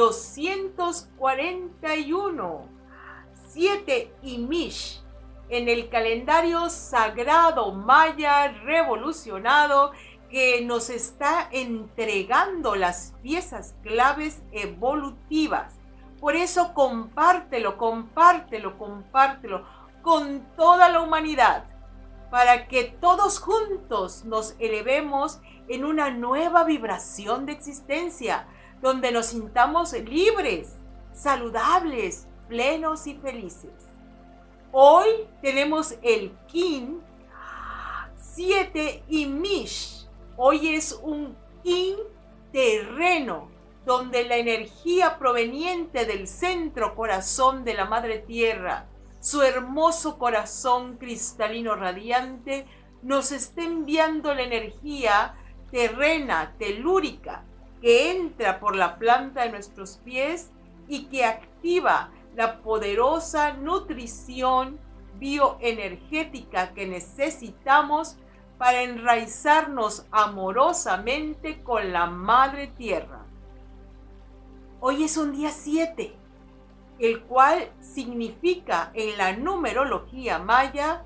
241. 7 Imish en el calendario sagrado maya revolucionado que nos está entregando las piezas claves evolutivas. Por eso compártelo, compártelo, compártelo con toda la humanidad para que todos juntos nos elevemos en una nueva vibración de existencia, donde nos sintamos libres, saludables, plenos y felices. Hoy tenemos el Kin 7 y Mish. Hoy es un Kin terreno, donde la energía proveniente del centro corazón de la Madre Tierra, su hermoso corazón cristalino radiante, nos está enviando la energía terrena, telúrica, que entra por la planta de nuestros pies y que activa la poderosa nutrición bioenergética que necesitamos para enraizarnos amorosamente con la Madre Tierra. Hoy es un día 7, el cual significa en la numerología maya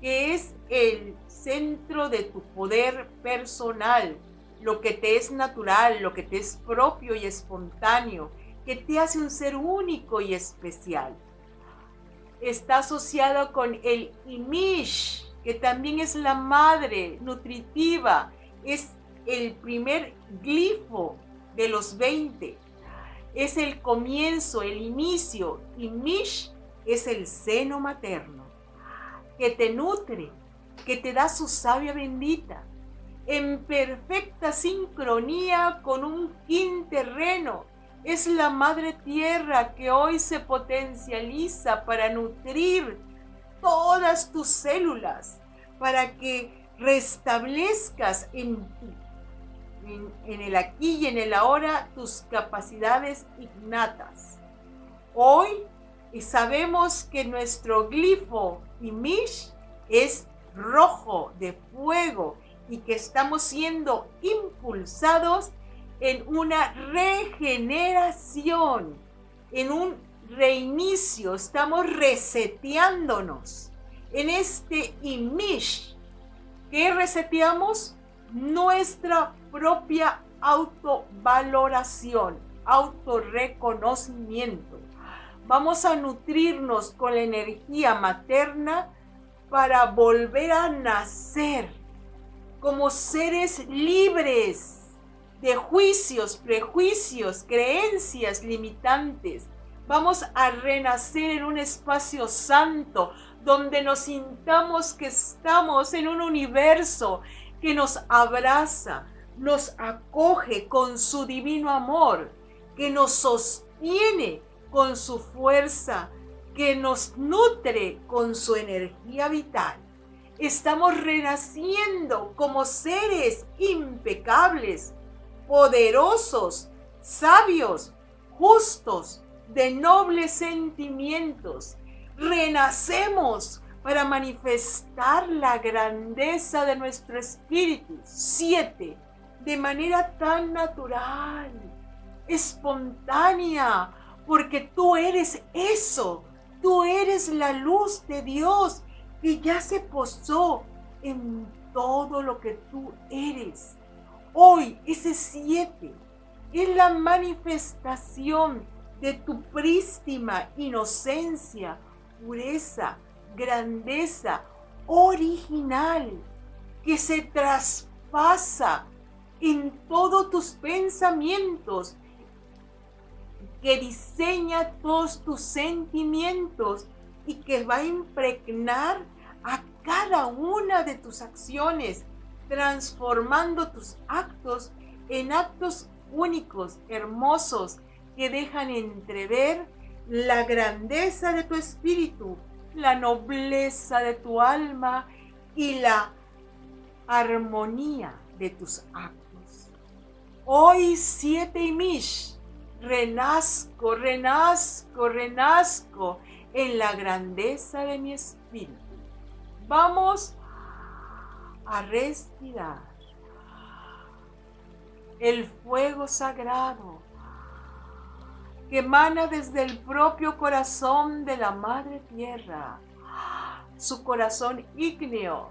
que es el centro de tu poder personal, lo que te es natural, lo que te es propio y espontáneo, que te hace un ser único y especial. Está asociado con el Imish, que también es la madre nutritiva, es el primer glifo de los 20. Es el comienzo, el inicio. Imish es el seno materno, que te nutre, que te da su savia bendita, en perfecta sincronía con un quin terreno. Es la madre tierra que hoy se potencializa para nutrir todas tus células, para que restablezcas en, en, en el aquí y en el ahora tus capacidades innatas. Hoy sabemos que nuestro glifo Imish es rojo de fuego y que estamos siendo impulsados en una regeneración, en un reinicio, estamos reseteándonos en este imish que reseteamos nuestra propia autovaloración, autorreconocimiento. Vamos a nutrirnos con la energía materna para volver a nacer como seres libres de juicios, prejuicios, creencias limitantes. Vamos a renacer en un espacio santo donde nos sintamos que estamos en un universo que nos abraza, nos acoge con su divino amor, que nos sostiene con su fuerza, que nos nutre con su energía vital. Estamos renaciendo como seres impecables, poderosos, sabios, justos, de nobles sentimientos. Renacemos para manifestar la grandeza de nuestro espíritu. Siete, de manera tan natural, espontánea, porque tú eres eso Tú eres la luz de Dios que ya se posó en todo lo que tú eres. Hoy ese siete es la manifestación de tu prístima inocencia, pureza, grandeza original que se traspasa en todos tus pensamientos que diseña todos tus sentimientos y que va a impregnar a cada una de tus acciones, transformando tus actos en actos únicos, hermosos, que dejan entrever la grandeza de tu espíritu, la nobleza de tu alma y la armonía de tus actos. Hoy siete y mish renazco, renazco, renazco en la grandeza de mi espíritu. Vamos a respirar el fuego sagrado que emana desde el propio corazón de la Madre Tierra, su corazón ígneo.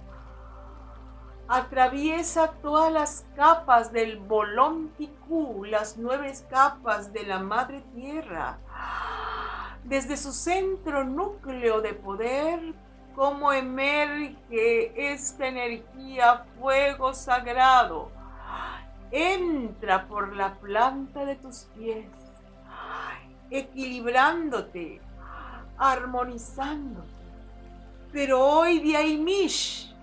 Atraviesa todas las capas del bolón ticú, las nueve capas de la Madre Tierra. Desde su centro núcleo de poder, como emerge esta energía, fuego sagrado, entra por la planta de tus pies, equilibrándote, armonizándote. Pero hoy de Aimish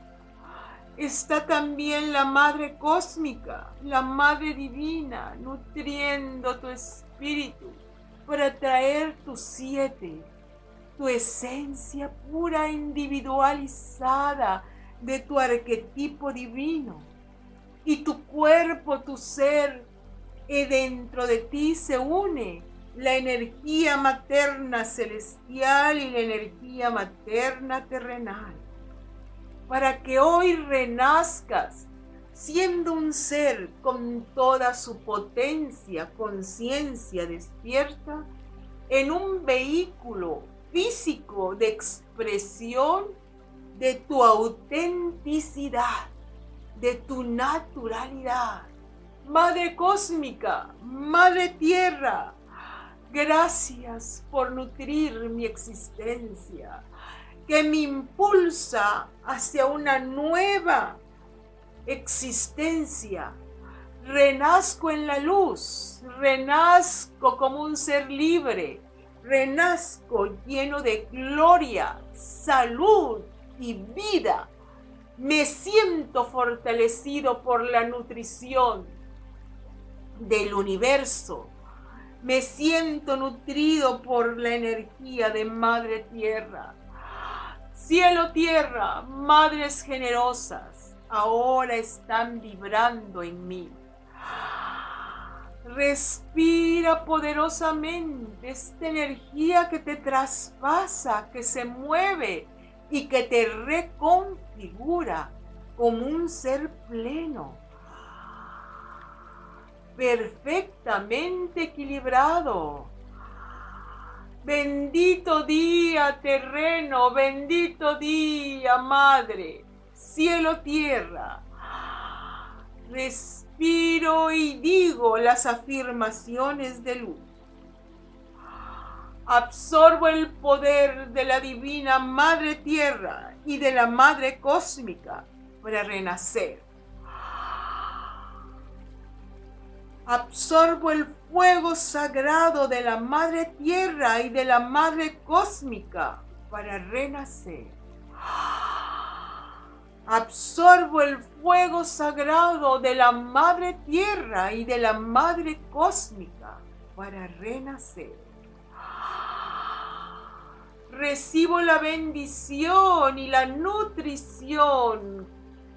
está también la Madre Cósmica, la Madre Divina, nutriendo tu espíritu para traer tus siete, tu esencia pura individualizada de tu arquetipo divino. Y tu cuerpo, tu ser, y dentro de ti se une la energía materna celestial y la energía materna terrenal, para que hoy renazcas siendo un ser con toda su potencia, conciencia despierta, en un vehículo físico de expresión de tu autenticidad, de tu naturalidad. Madre cósmica, Madre Tierra, Gracias por nutrir mi existencia, que me impulsa hacia una nueva existencia. Renazco en la luz, renazco como un ser libre, renazco lleno de gloria, salud y vida. Me siento fortalecido por la nutrición del universo me siento nutrido por la energía de Madre Tierra. Cielo, tierra, madres generosas, ahora están vibrando en mí. Respira poderosamente esta energía que te traspasa, que se mueve y que te reconfigura como un ser pleno perfectamente equilibrado. Bendito día terreno, bendito día madre, cielo, tierra. Respiro y digo las afirmaciones de luz. Absorbo el poder de la divina Madre Tierra y de la Madre Cósmica para renacer absorbo el fuego sagrado de la Madre Tierra y de la Madre Cósmica para renacer. Absorbo el fuego sagrado de la Madre Tierra y de la Madre Cósmica para renacer. Recibo la bendición y la nutrición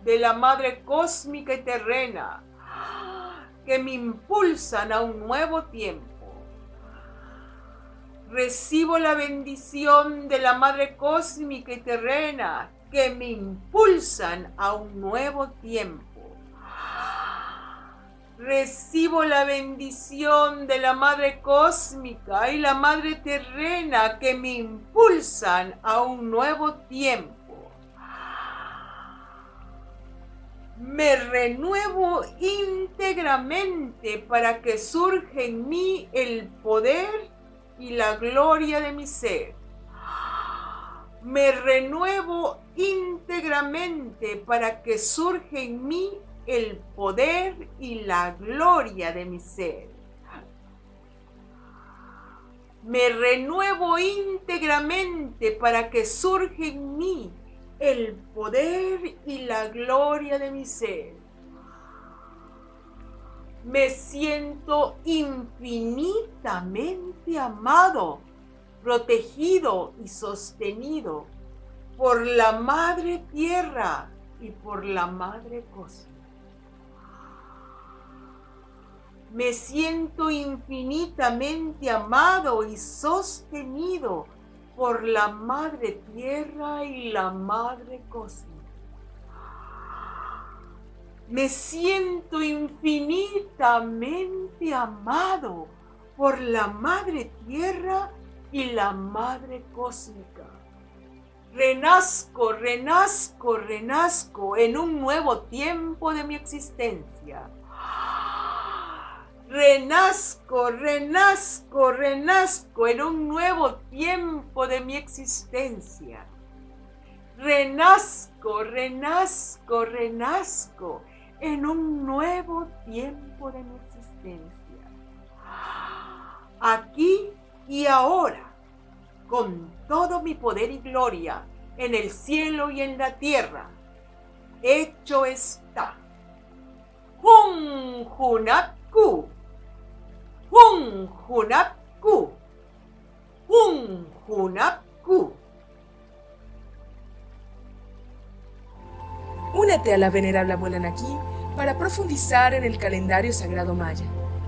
de la Madre Cósmica y Terrena que me impulsan a un nuevo tiempo. Recibo la bendición de la Madre Cósmica y Terrena que me impulsan a un nuevo tiempo. Recibo la bendición de la Madre Cósmica y la Madre Terrena que me impulsan a un nuevo tiempo. me renuevo íntegramente para que surja en mí el poder y la gloria de mi ser. Me renuevo íntegramente para que surja en mí el poder y la gloria de mi ser. Me renuevo íntegramente para que surja en mí el poder y la gloria de mi ser. Me siento infinitamente amado, protegido y sostenido por la Madre Tierra y por la Madre Cosmos. Me siento infinitamente amado y sostenido por la madre tierra y la madre cosmos. Me siento infinitamente amado por la Madre Tierra y la Madre Cósmica. Renazco, renazco, renazco en un nuevo tiempo de mi existencia. Renazco, renazco, renazco en un nuevo tiempo de mi existencia. Renazco, renazco, renazco en un nuevo tiempo de mi existencia. Aquí y ahora, con todo mi poder y gloria en el cielo y en la tierra, hecho está. Hun Hunapku. Hun Hunapku. Hun Hunapku. Únete a la venerable abuela Naki para profundizar en el calendario sagrado maya